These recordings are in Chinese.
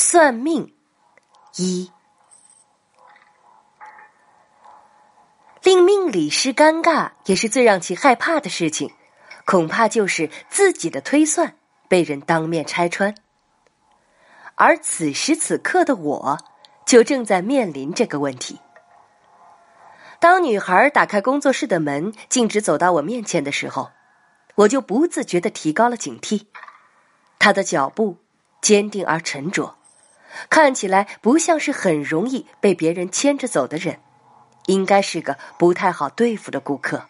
算命一，令命理师尴尬也是最让其害怕的事情，恐怕就是自己的推算被人当面拆穿。而此时此刻的我，就正在面临这个问题。当女孩打开工作室的门，径直走到我面前的时候，我就不自觉的提高了警惕。她的脚步坚定而沉着。看起来不像是很容易被别人牵着走的人，应该是个不太好对付的顾客。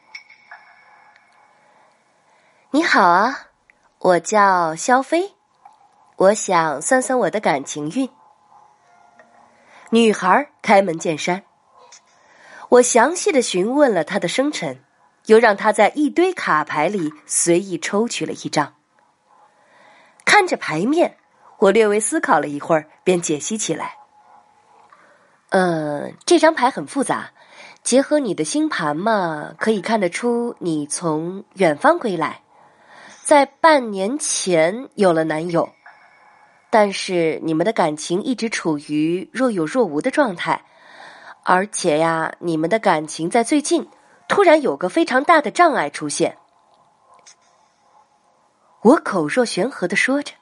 你好啊，我叫肖飞，我想算算我的感情运。女孩开门见山，我详细的询问了她的生辰，又让她在一堆卡牌里随意抽取了一张，看着牌面。我略微思考了一会儿，便解析起来。呃，这张牌很复杂，结合你的星盘嘛，可以看得出你从远方归来，在半年前有了男友，但是你们的感情一直处于若有若无的状态，而且呀，你们的感情在最近突然有个非常大的障碍出现。我口若悬河的说着。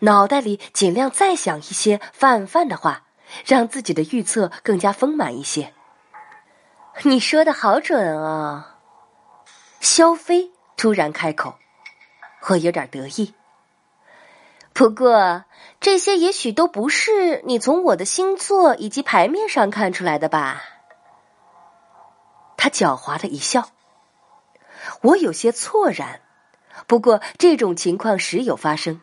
脑袋里尽量再想一些泛泛的话，让自己的预测更加丰满一些。你说的好准啊！肖飞突然开口，我有点得意。不过这些也许都不是你从我的星座以及牌面上看出来的吧？他狡猾的一笑，我有些错然。不过这种情况时有发生。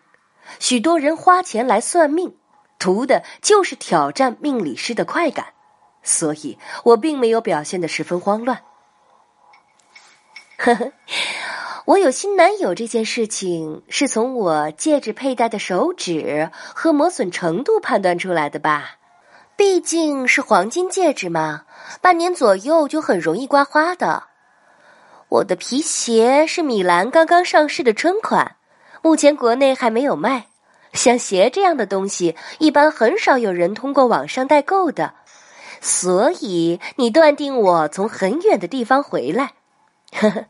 许多人花钱来算命，图的就是挑战命理师的快感，所以我并没有表现的十分慌乱。呵呵，我有新男友这件事情是从我戒指佩戴的手指和磨损程度判断出来的吧？毕竟是黄金戒指嘛，半年左右就很容易刮花的。我的皮鞋是米兰刚刚上市的春款。目前国内还没有卖，像鞋这样的东西，一般很少有人通过网上代购的，所以你断定我从很远的地方回来。呵呵，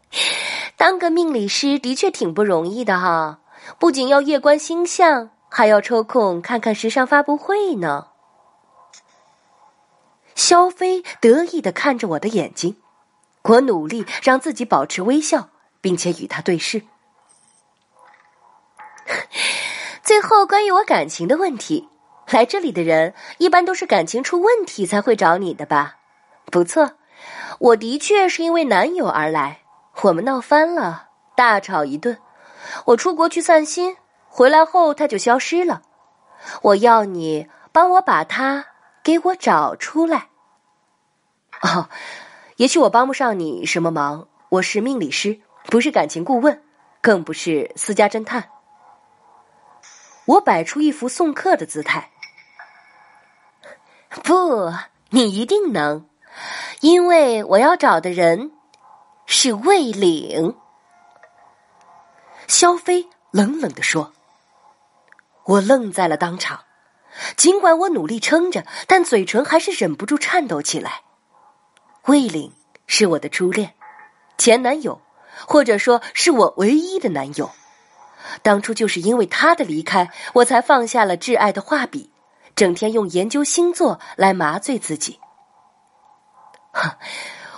当个命理师的确挺不容易的哈，不仅要夜观星象，还要抽空看看时尚发布会呢。肖飞得意的看着我的眼睛，我努力让自己保持微笑，并且与他对视。最后，关于我感情的问题，来这里的人一般都是感情出问题才会找你的吧？不错，我的确是因为男友而来，我们闹翻了，大吵一顿。我出国去散心，回来后他就消失了。我要你帮我把他给我找出来。哦，也许我帮不上你什么忙，我是命理师，不是感情顾问，更不是私家侦探。我摆出一副送客的姿态。不，你一定能，因为我要找的人是魏岭。肖飞冷冷的说。我愣在了当场，尽管我努力撑着，但嘴唇还是忍不住颤抖起来。魏岭是我的初恋，前男友，或者说是我唯一的男友。当初就是因为他的离开，我才放下了挚爱的画笔，整天用研究星座来麻醉自己。哼，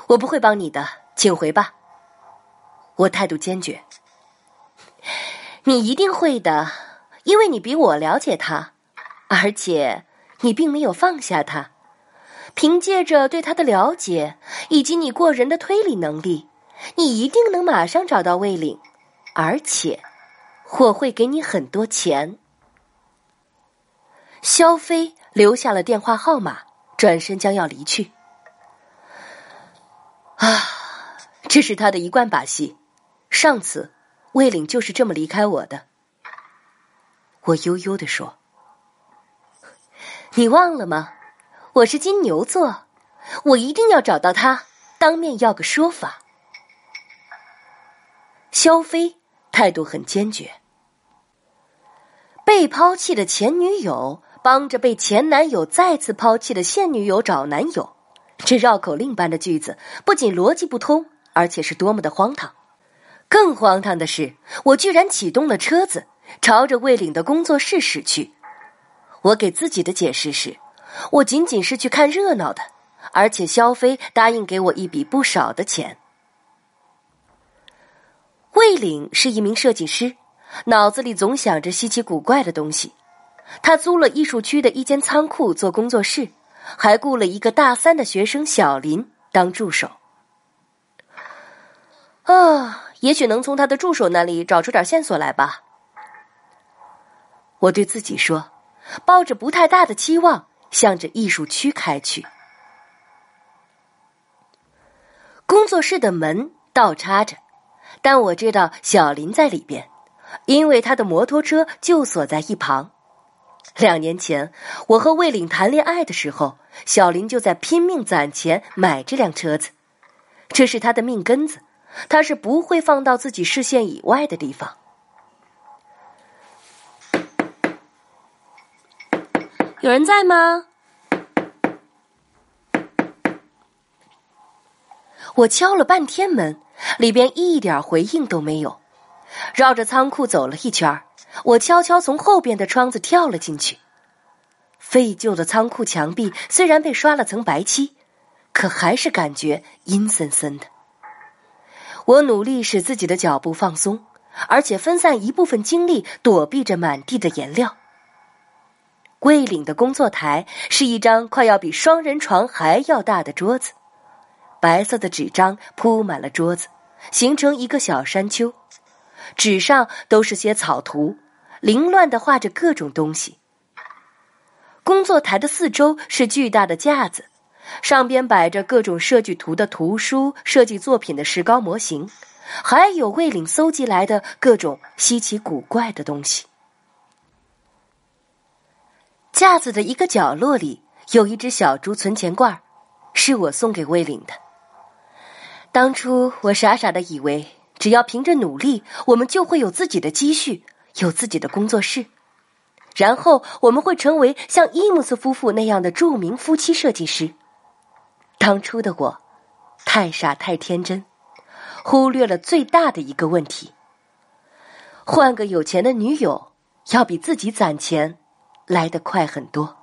我不会帮你的，请回吧。我态度坚决。你一定会的，因为你比我了解他，而且你并没有放下他。凭借着对他的了解以及你过人的推理能力，你一定能马上找到魏岭，而且。我会给你很多钱。肖飞留下了电话号码，转身将要离去。啊，这是他的一贯把戏。上次魏岭就是这么离开我的。我悠悠的说：“你忘了吗？我是金牛座，我一定要找到他，当面要个说法。”肖飞。态度很坚决。被抛弃的前女友帮着被前男友再次抛弃的现女友找男友，这绕口令般的句子不仅逻辑不通，而且是多么的荒唐。更荒唐的是，我居然启动了车子，朝着魏岭的工作室驶去。我给自己的解释是，我仅仅是去看热闹的，而且肖飞答应给我一笔不少的钱。魏岭是一名设计师，脑子里总想着稀奇古怪的东西。他租了艺术区的一间仓库做工作室，还雇了一个大三的学生小林当助手。啊，也许能从他的助手那里找出点线索来吧。我对自己说，抱着不太大的期望，向着艺术区开去。工作室的门倒插着，但我知道小林在里边，因为他的摩托车就锁在一旁。两年前，我和魏岭谈恋爱的时候，小林就在拼命攒钱买这辆车子，这是他的命根子，他是不会放到自己视线以外的地方。有人在吗？我敲了半天门，里边一点回应都没有。绕着仓库走了一圈我悄悄从后边的窗子跳了进去。废旧的仓库墙壁虽然被刷了层白漆，可还是感觉阴森森的。我努力使自己的脚步放松，而且分散一部分精力躲避着满地的颜料。桂岭的工作台是一张快要比双人床还要大的桌子，白色的纸张铺满了桌子，形成一个小山丘。纸上都是些草图，凌乱的画着各种东西。工作台的四周是巨大的架子，上边摆着各种设计图的图书、设计作品的石膏模型，还有魏岭搜集来的各种稀奇古怪的东西。架子的一个角落里有一只小猪存钱罐，是我送给魏岭的。当初我傻傻的以为。只要凭着努力，我们就会有自己的积蓄，有自己的工作室，然后我们会成为像伊姆斯夫妇那样的著名夫妻设计师。当初的我，太傻太天真，忽略了最大的一个问题：换个有钱的女友，要比自己攒钱来得快很多。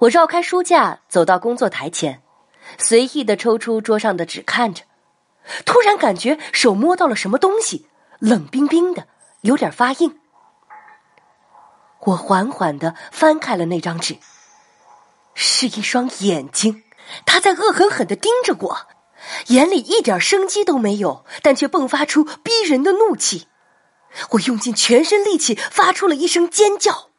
我绕开书架，走到工作台前。随意的抽出桌上的纸看着，突然感觉手摸到了什么东西，冷冰冰的，有点发硬。我缓缓的翻开了那张纸，是一双眼睛，它在恶狠狠的盯着我，眼里一点生机都没有，但却迸发出逼人的怒气。我用尽全身力气，发出了一声尖叫。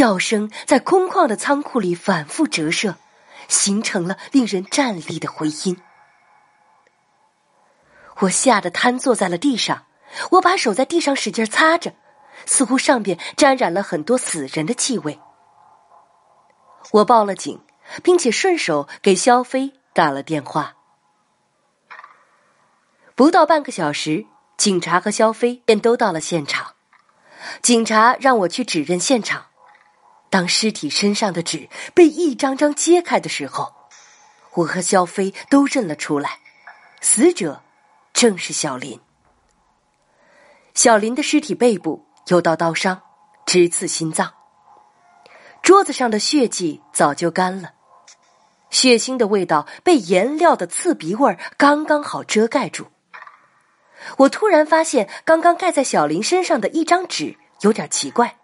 叫声在空旷的仓库里反复折射，形成了令人战栗的回音。我吓得瘫坐在了地上，我把手在地上使劲擦着，似乎上边沾染了很多死人的气味。我报了警，并且顺手给肖飞打了电话。不到半个小时，警察和肖飞便都到了现场。警察让我去指认现场。当尸体身上的纸被一张张揭开的时候，我和肖飞都认了出来，死者正是小林。小林的尸体背部有道刀伤，直刺心脏。桌子上的血迹早就干了，血腥的味道被颜料的刺鼻味刚刚好遮盖住。我突然发现，刚刚盖在小林身上的一张纸有点奇怪。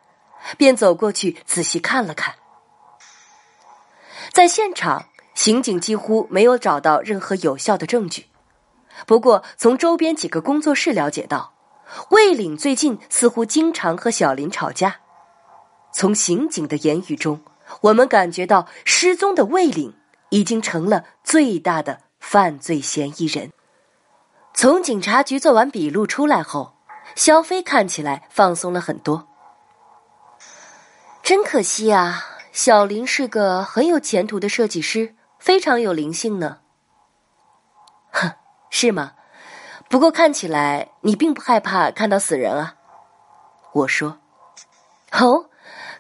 便走过去仔细看了看，在现场，刑警几乎没有找到任何有效的证据。不过，从周边几个工作室了解到，魏岭最近似乎经常和小林吵架。从刑警的言语中，我们感觉到失踪的魏岭已经成了最大的犯罪嫌疑人。从警察局做完笔录出来后，肖飞看起来放松了很多。真可惜啊，小林是个很有前途的设计师，非常有灵性呢。哼，是吗？不过看起来你并不害怕看到死人啊。我说：“哦，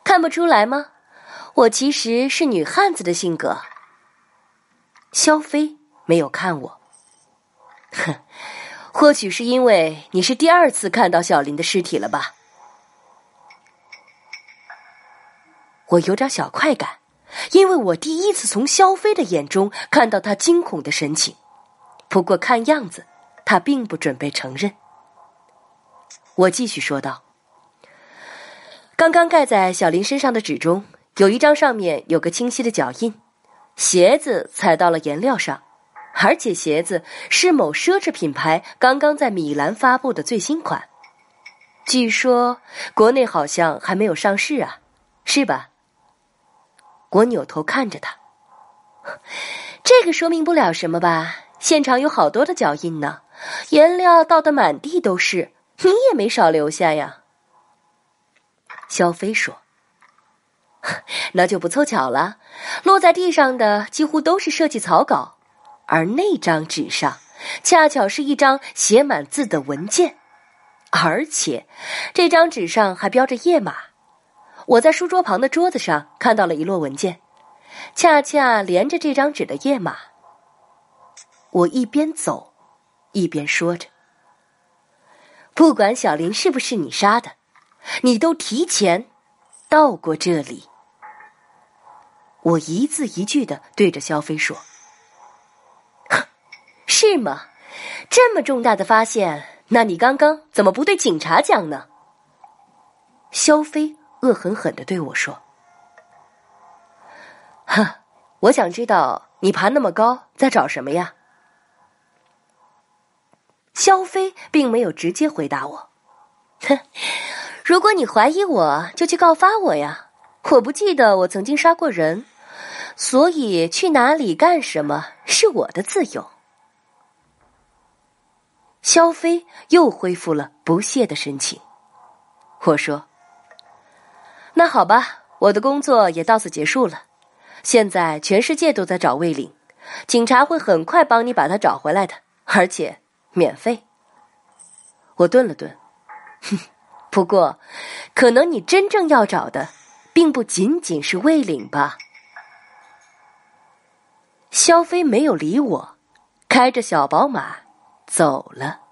看不出来吗？我其实是女汉子的性格。”肖飞没有看我，哼，或许是因为你是第二次看到小林的尸体了吧？我有点小快感，因为我第一次从肖飞的眼中看到他惊恐的神情。不过看样子，他并不准备承认。我继续说道：“刚刚盖在小林身上的纸中，有一张上面有个清晰的脚印，鞋子踩到了颜料上，而且鞋子是某奢侈品牌刚刚在米兰发布的最新款，据说国内好像还没有上市啊，是吧？”我扭头看着他，这个说明不了什么吧？现场有好多的脚印呢，颜料倒得满地都是，你也没少留下呀。肖飞说：“ 那就不凑巧了，落在地上的几乎都是设计草稿，而那张纸上恰巧是一张写满字的文件，而且这张纸上还标着页码。”我在书桌旁的桌子上看到了一摞文件，恰恰连着这张纸的页码。我一边走，一边说着：“不管小林是不是你杀的，你都提前到过这里。”我一字一句的对着肖飞说：“是吗？这么重大的发现，那你刚刚怎么不对警察讲呢？”肖飞。恶狠狠的对我说：“哼，我想知道你爬那么高在找什么呀？”肖飞并没有直接回答我：“哼，如果你怀疑我，就去告发我呀！我不记得我曾经杀过人，所以去哪里干什么是我的自由。”肖飞又恢复了不屑的神情。我说。那好吧，我的工作也到此结束了。现在全世界都在找魏岭，警察会很快帮你把他找回来的，而且免费。我顿了顿，哼，不过，可能你真正要找的，并不仅仅是魏岭吧？肖飞没有理我，开着小宝马走了。